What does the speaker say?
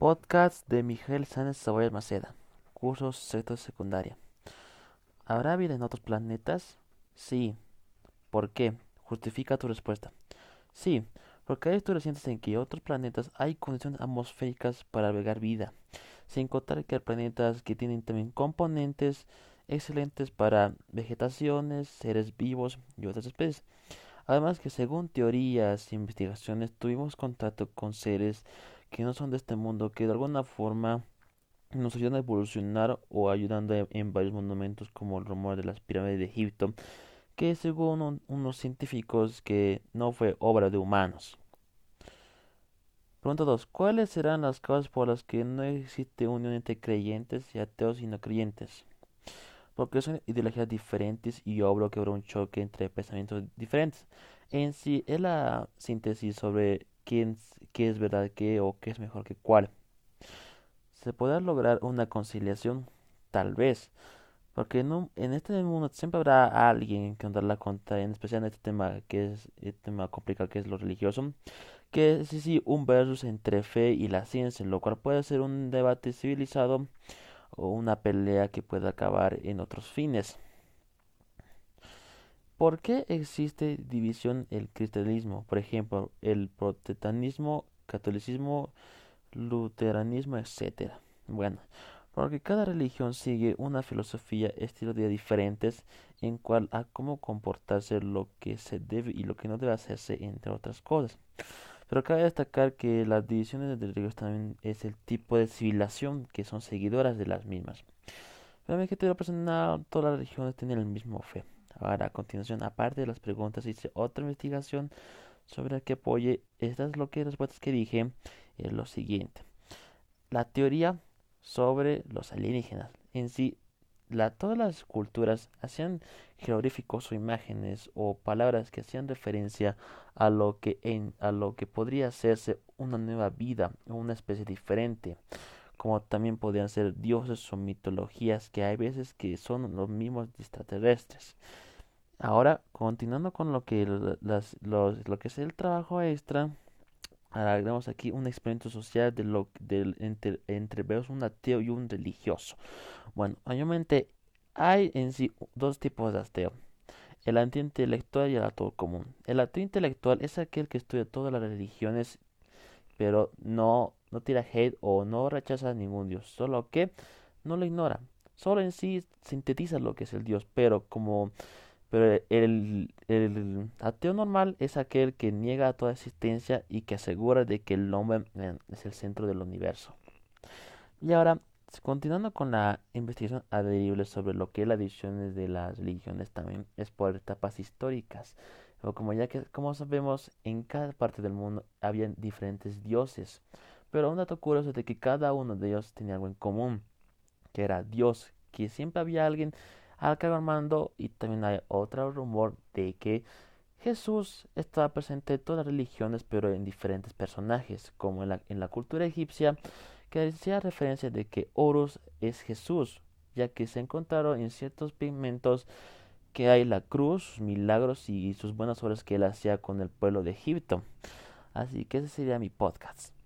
Podcast de Miguel Sánchez Saboya Maceda. Cursos sexto secundaria. ¿Habrá vida en otros planetas? Sí. ¿Por qué? Justifica tu respuesta. Sí, porque hay estudios recientes en que otros planetas hay condiciones atmosféricas para albergar vida, sin contar que hay planetas que tienen también componentes excelentes para vegetaciones, seres vivos y otras especies. Además que según teorías e investigaciones tuvimos contacto con seres que no son de este mundo, que de alguna forma nos ayudan a evolucionar o ayudando en varios monumentos como el rumor de las pirámides de Egipto, que según unos científicos que no fue obra de humanos. Pregunta 2. ¿Cuáles serán las causas por las que no existe unión entre creyentes y ateos y no creyentes? Porque son ideologías diferentes y obvio que habrá un choque entre pensamientos diferentes. En sí es la síntesis sobre quién, qué es verdad qué o qué es mejor que cuál. ¿Se podrá lograr una conciliación? Tal vez. Porque en, en este mundo siempre habrá alguien que andar la contra, en especial en este tema que es el tema complicado que es lo religioso, que es sí, un versus entre fe y la ciencia, lo cual puede ser un debate civilizado o una pelea que puede acabar en otros fines. ¿Por qué existe división el cristianismo? Por ejemplo, el protestantismo, catolicismo, luteranismo, etc. Bueno, porque cada religión sigue una filosofía, estilo de diferentes en cual a cómo comportarse lo que se debe y lo que no debe hacerse, entre otras cosas. Pero cabe destacar que las divisiones de religiones también es el tipo de civilización que son seguidoras de las mismas. Pero que te personal, todas las religiones tienen el mismo fe. Ahora, a continuación, aparte de las preguntas, hice otra investigación sobre que apoye estas lo que que dije es lo siguiente. La teoría sobre los alienígenas. En sí, la, todas las culturas hacían jeroglíficos o imágenes o palabras que hacían referencia a lo que a lo que podría hacerse una nueva vida o una especie diferente como también podrían ser dioses o mitologías que hay veces que son los mismos extraterrestres. Ahora, continuando con lo que, las, los, es el trabajo extra, agregamos aquí un experimento social de lo, entre un ateo y un religioso. Bueno, obviamente hay en sí dos tipos de ateo. El antiintelectual y el ateo común. El ateo intelectual es aquel que estudia todas las religiones, pero no, no tira hate o no rechaza a ningún dios, solo que no lo ignora. Solo en sí sintetiza lo que es el dios, pero como pero el, el, ateo normal es aquel que niega toda existencia y que asegura de que el hombre eh, es el centro del universo. Y ahora, continuando con la investigación adherible sobre lo que es la división de las religiones también es por etapas históricas. Como ya que como sabemos, en cada parte del mundo habían diferentes dioses. Pero un dato curioso es de que cada uno de ellos tenía algo en común, que era Dios, que siempre había alguien al cargo y también hay otro rumor de que Jesús estaba presente en todas las religiones pero en diferentes personajes como en la, cultura egipcia que decía referencia de que Horus es Jesús ya que se encontraron en ciertos pigmentos que hay la cruz, milagros y sus buenas obras que él hacía con el pueblo de Egipto. Así que ese sería mi podcast.